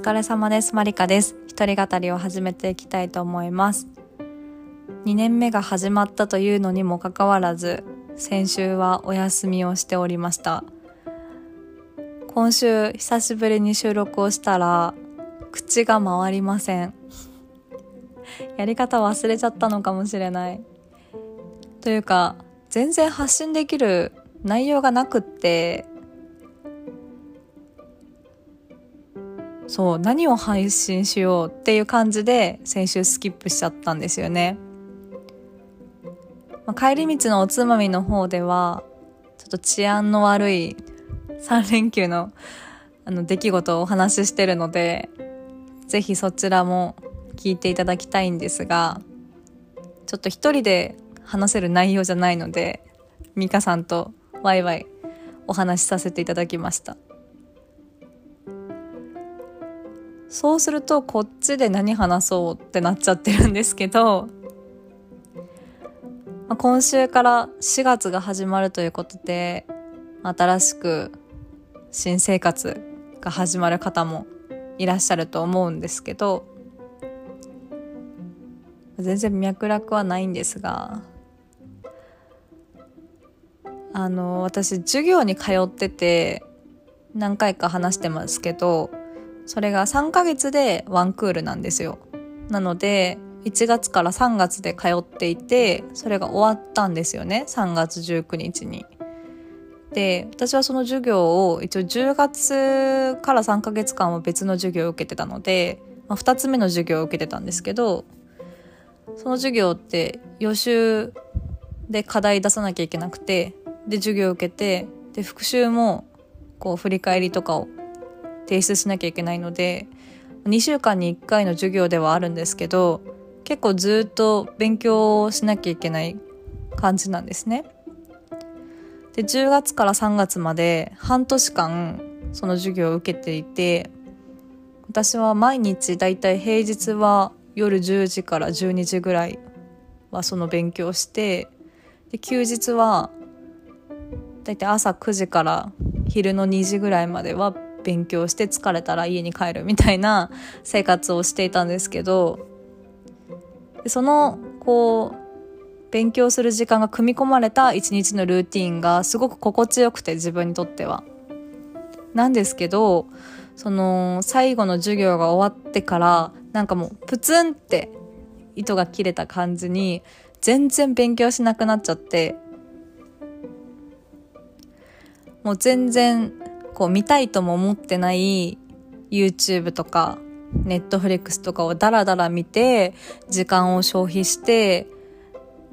疲れ様です。マリカです。一人語りを始めていきたいと思います。2年目が始まったというのにもかかわらず、先週はお休みをしておりました。今週久しぶりに収録をしたら、口が回りません。やり方忘れちゃったのかもしれない。というか、全然発信できる内容がなくって、そう何を配信しようっていう感じで先週スキップしちゃったんですよね、まあ、帰り道のおつまみの方ではちょっと治安の悪い3連休のあの出来事をお話ししてるのでぜひそちらも聞いていただきたいんですがちょっと一人で話せる内容じゃないので美香さんとワイワイお話しさせていただきました。そうするとこっちで何話そうってなっちゃってるんですけど、まあ、今週から4月が始まるということで新しく新生活が始まる方もいらっしゃると思うんですけど全然脈絡はないんですがあの私授業に通ってて何回か話してますけどそれが3ヶ月でワンクールなんですよ。なので、1月から3月で通っていて、それが終わったんですよね。3月19日に。で、私はその授業を一応10月から3ヶ月間は別の授業を受けてたので、まあ、2つ目の授業を受けてたんですけど、その授業って予習で課題出さなきゃいけなくて、で、授業を受けて、で、復習も、こう、振り返りとかを提出しなきゃいけないので2週間に1回の授業ではあるんですけど結構ずっと勉強をしなきゃいけない感じなんですね。で10月から3月まで半年間その授業を受けていて私は毎日だいたい平日は夜10時から12時ぐらいはその勉強してで休日はだいたい朝9時から昼の2時ぐらいまでは勉強して疲れたら家に帰るみたいな生活をしていたんですけどそのこう勉強する時間が組み込まれた一日のルーティンがすごく心地よくて自分にとっては。なんですけどその最後の授業が終わってからなんかもうプツンって糸が切れた感じに全然勉強しなくなっちゃってもう全然こう見たいとも思ってない YouTube とか Netflix とかをダラダラ見て時間を消費して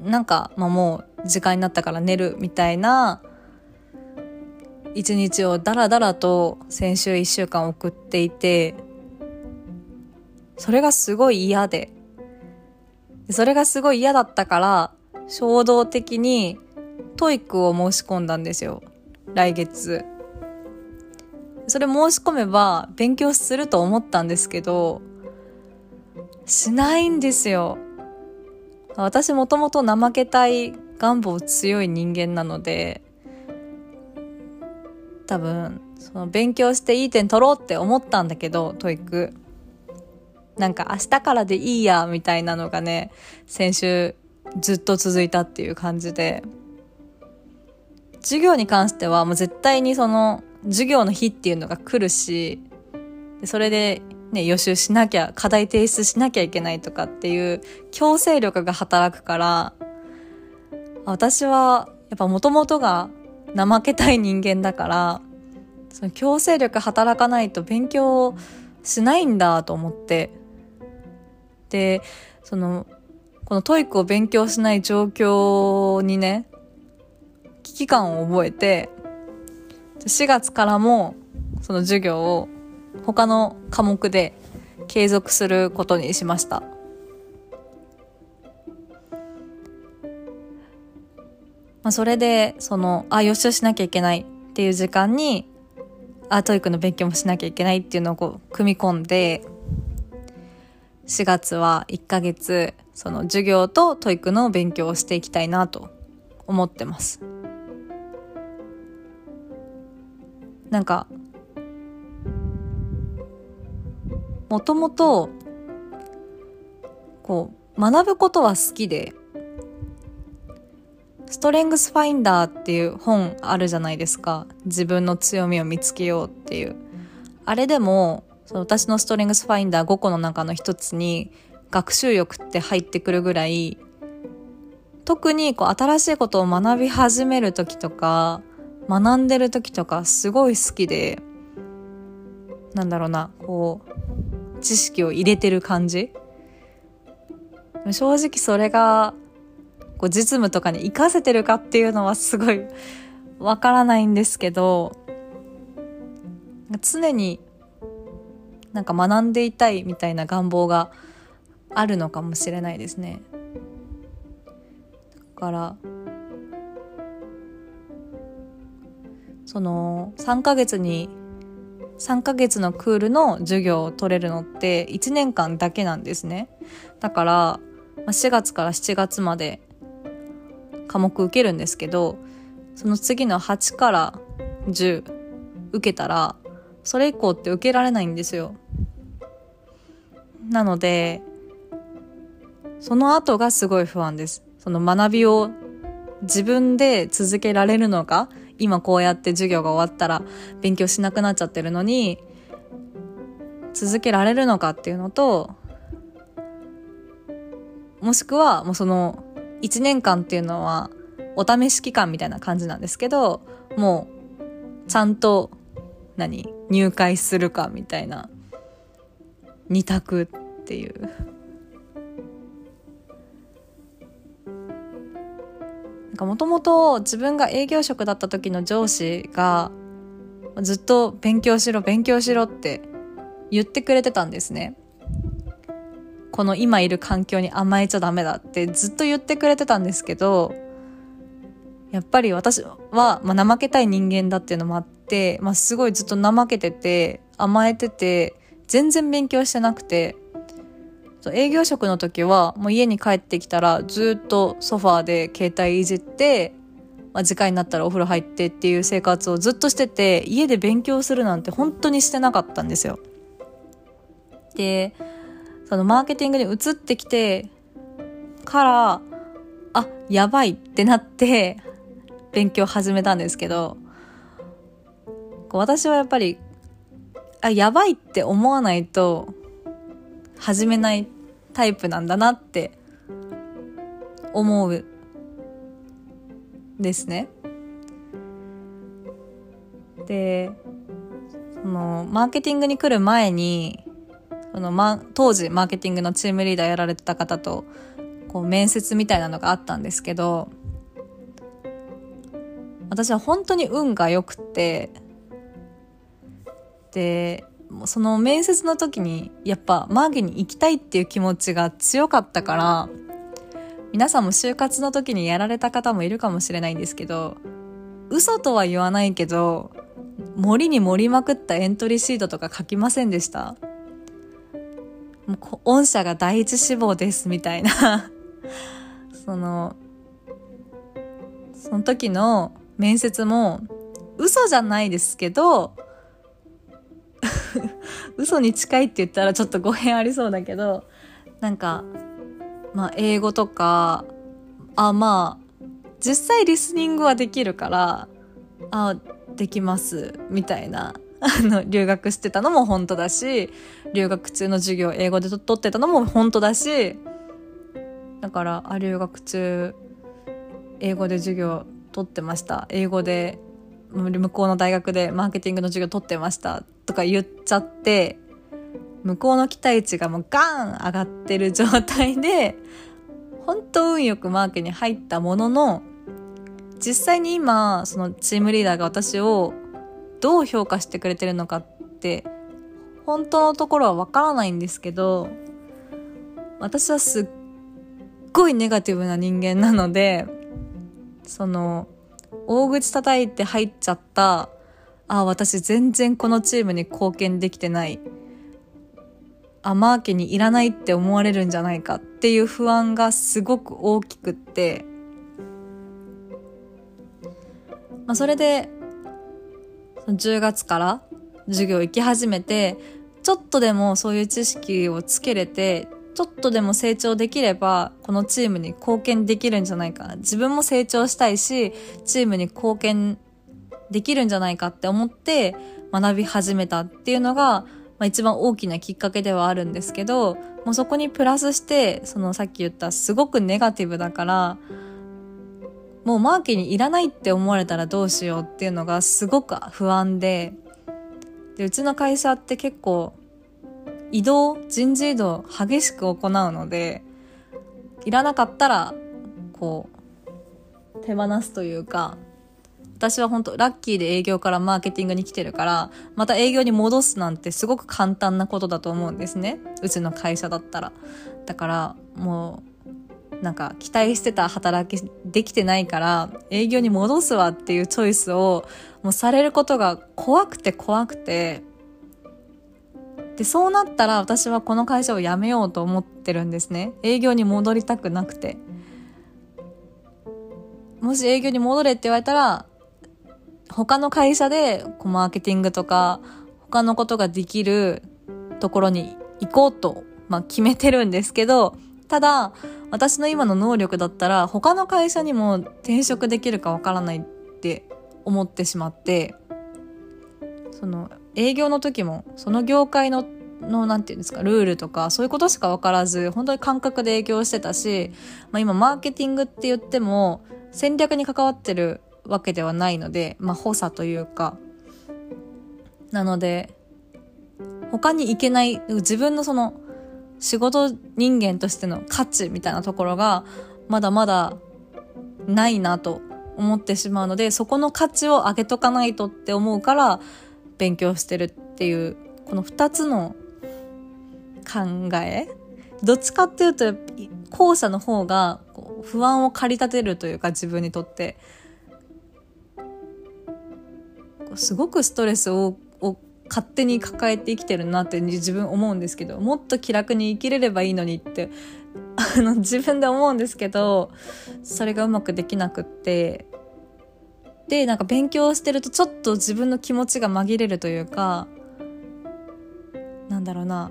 なんか、まあ、もう時間になったから寝るみたいな一日をダラダラと先週一週間送っていてそれがすごい嫌でそれがすごい嫌だったから衝動的に TOEIC を申し込んだんですよ。来月。それ申し込めば勉強すると思ったんですけど、しないんですよ。私もともと怠けたい願望強い人間なので、多分、その勉強していい点取ろうって思ったんだけど、 TOEIC。なんか明日からでいいや、みたいなのがね、先週ずっと続いたっていう感じで、授業に関してはもう絶対にその授業の日っていうのが来るし、それでね、予習しなきゃ、課題提出しなきゃいけないとかっていう強制力が働くから、私はやっぱ元々が怠けたい人間だから、その強制力働かないと勉強しないんだと思って。で、その、この TOEIC を勉強しない状況にね、危機感を覚えて、4月からもその授業を他の科目で継続することにしました。まあ、それで、その、あ、予習しなきゃいけないっていう時間に、あ、 TOEIC の勉強もしなきゃいけないっていうのをこう、組み込んで、4月は1ヶ月、その授業と TOEIC の勉強をしていきたいなと思ってます。なんかもともと、こう、学ぶことは好きで、ストレングスファインダーっていう本あるじゃないですか。自分の強みを見つけようっていう。あれでも、その私のストレングスファインダー5個の中の一つに、学習欲って入ってくるぐらい、特にこう新しいことを学び始める時とか、学んでる時とかすごい好きで、なんだろうな、こう、知識を入れてる感じ正直それが、こう実務とかに活かせてるかっていうのはすごいわからないんですけど、常になんか学んでいたいみたいな願望があるのかもしれないですね。だから、その3ヶ月に3ヶ月のクールの授業を取れるのって1年間だけなんですね。だから、4月から7月まで科目受けるんですけど、その次の8から10受けたら、それ以降って受けられないんですよ。なので、その後がすごい不安です。その学びを自分で続けられるのか今こうやって授業が終わったら勉強しなくなっちゃってるのに続けられるのかっていうのともしくはもうその1年間っていうのはお試し期間みたいな感じなんですけどもうちゃんと何入会するかみたいな二択っていう。もともと自分が営業職だった時の上司がずっと勉強しろ勉強しろって言ってくれてたんですね。この今いる環境に甘えちゃダメだってずっと言ってくれてたんですけど、やっぱり私は、まあ、怠けたい人間だっていうのもあって、まあ、すごいずっと怠けてて、甘えてて、全然勉強してなくて、営業職の時はもう家に帰ってきたらずっとソファーで携帯いじって、まあ、時間になったらお風呂入ってっていう生活をずっとしてて家で勉強するなんて本当にしてなかったんですよ。でそのマーケティングに移ってきてからあやばいってなって勉強始めたんですけど私はやっぱりあやばいって思わないと始めないタイプなんだなって思うですね。でそのマーケティングに来る前にその、ま、当時マーケティングのチームリーダーやられてた方とこう面接みたいなのがあったんですけど私は本当に運が良くてでその面接の時にやっぱマーケに行きたいっていう気持ちが強かったから皆さんも就活の時にやられた方もいるかもしれないんですけど嘘とは言わないけど森に盛りまくったエントリーシートとか書きませんでした？もう御社が第一志望ですみたいな。そのその時の面接も嘘じゃないですけど嘘に近いって言ったらちょっと語弊ありそうだけど、なんか、まあ、英語とか、あ、まあ、実際リスニングはできるから、あ、できます、みたいな。あの、留学してたのも本当だし、留学中の授業英語で取ってたのも本当だし、だから、あ、留学中、英語で授業取ってました。英語で向こうの大学でマーケティングの授業取ってましたとか言っちゃって、向こうの期待値がもうガーン上がってる状態で、本当運よくマーケに入ったものの、実際に今、そのチームリーダーが私をどう評価してくれてるのかって、本当のところはわからないんですけど、私はすっごいネガティブな人間なので、その、大口叩いて入っちゃった、あ、私全然このチームに貢献できてない。あ、マーケにいらないって思われるんじゃないかっていう不安がすごく大きくって、まあ、それで、10月から授業行き始めて、ちょっとでもそういう知識をつけれて、ちょっとでも成長できれば、このチームに貢献できるんじゃないかな。自分も成長したいし、チームに貢献できるんじゃないかって思って学び始めたっていうのが、まあ、一番大きなきっかけではあるんですけど、もうそこにプラスして、そのさっき言ったすごくネガティブだから、もうマーケにいらないって思われたらどうしようっていうのがすごく不安で、で、うちの会社って結構移動、人事異動激しく行うので、いらなかったら、こう、手放すというか、私は本当ラッキーで営業からマーケティングに来てるから、また営業に戻すなんてすごく簡単なことだと思うんですね。うちの会社だったら。だから、もう、なんか期待してた働きできてないから営業に戻すわっていうチョイスをもうされることが怖くて怖くてでそうなったら私はこの会社を辞めようと思ってるんですね営業に戻りたくなくてもし営業に戻れって言われたら他の会社でこうマーケティングとか他のことができるところに行こうと、まあ、決めてるんですけどただ私の今の能力だったら他の会社にも転職できるかわからないって思ってしまってその営業の時もその業界ののなんていうんですかルールとかそういうことしか分からず本当に感覚で営業してたし、まあ、今マーケティングって言っても戦略に関わってるわけではないので、まあ、補佐というか。なので他に行けない自分のその仕事人間としての価値みたいなところがまだまだないなと思ってしまうのでそこの価値を上げとかないとって思うから勉強してるっていうこの2つの考え。どっちかっていうと後者の方が不安を駆り立てるというか自分にとって。すごくストレスをを勝手に抱えて生きてるなって自分思うんですけどもっと気楽に生きれればいいのにってあの自分で思うんですけどそれがうまくできなくってでなんか勉強してるとちょっと自分の気持ちが紛れるというかなんだろうな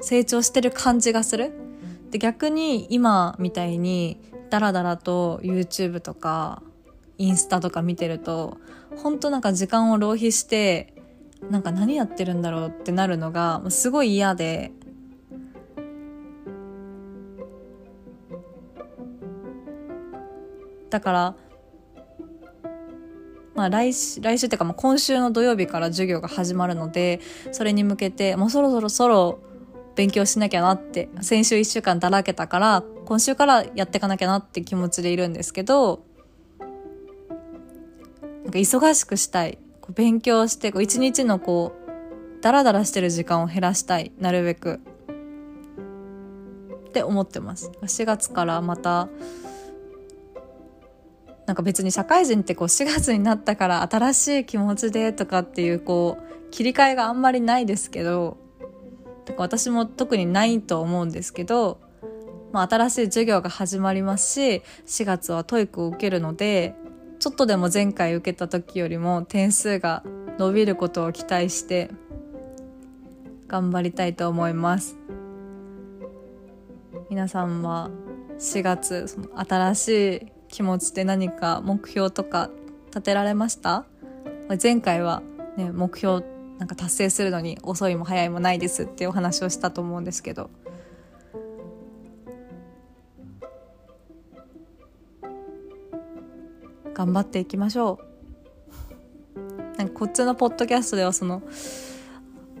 成長してる感じがする。で逆に今みたいにダラダラと YouTube とかインスタとか見てると本当なんか時間を浪費してなんか何やってるんだろうってなるのがすごい嫌でだからまあ来週、来週っていうかもう今週の土曜日から授業が始まるので、それに向けて、もうそろそろそろ勉強しなきゃなって、先週一週間だらけたから、今週からやっていかなきゃなって気持ちでいるんですけど、なんか忙しくしたい。こう勉強して、一日のこう、ダラダラしてる時間を減らしたい。なるべく。って思ってます。4月からまた、なんか別に社会人ってこう4月になったから新しい気持ちでとかっていうこう切り替えがあんまりないですけど私も特にないと思うんですけど、まあ、新しい授業が始まりますし4月は TOEIC を受けるのでちょっとでも前回受けた時よりも点数が伸びることを期待して頑張りたいと思います。皆さんは4月その新しい気持ちで何か目標とか立てられました？前回はね目標なんか達成するのに遅いも早いもないですっていうお話をしたと思うんですけど。頑張っていきましょう。なんかこっちのポッドキャストではその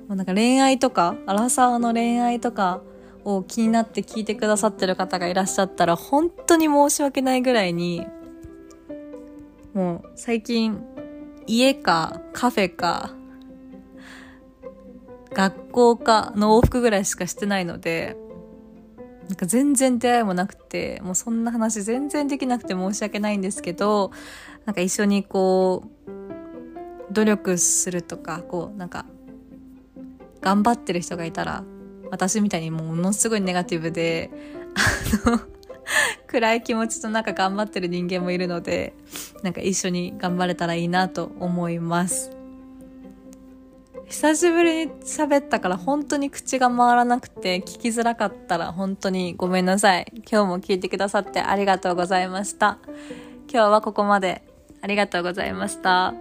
なんか恋愛とかアラサーの恋愛とかを気になって聞いてくださってる方がいらっしゃったら本当に申し訳ないぐらいにもう最近家かカフェか学校かの往復ぐらいしかしてないのでなんか全然出会いもなくてもうそんな話全然できなくて申し訳ないんですけどなんか一緒にこう努力するとかこうなんか頑張ってる人がいたら私みたいにものすごいネガティブで、あの、暗い気持ちとなんか頑張ってる人間もいるので、なんか一緒に頑張れたらいいなと思います。久しぶりに喋ったから本当に口が回らなくて聞きづらかったら本当にごめんなさい。今日も聞いてくださってありがとうございました。今日はここまで。ありがとうございました。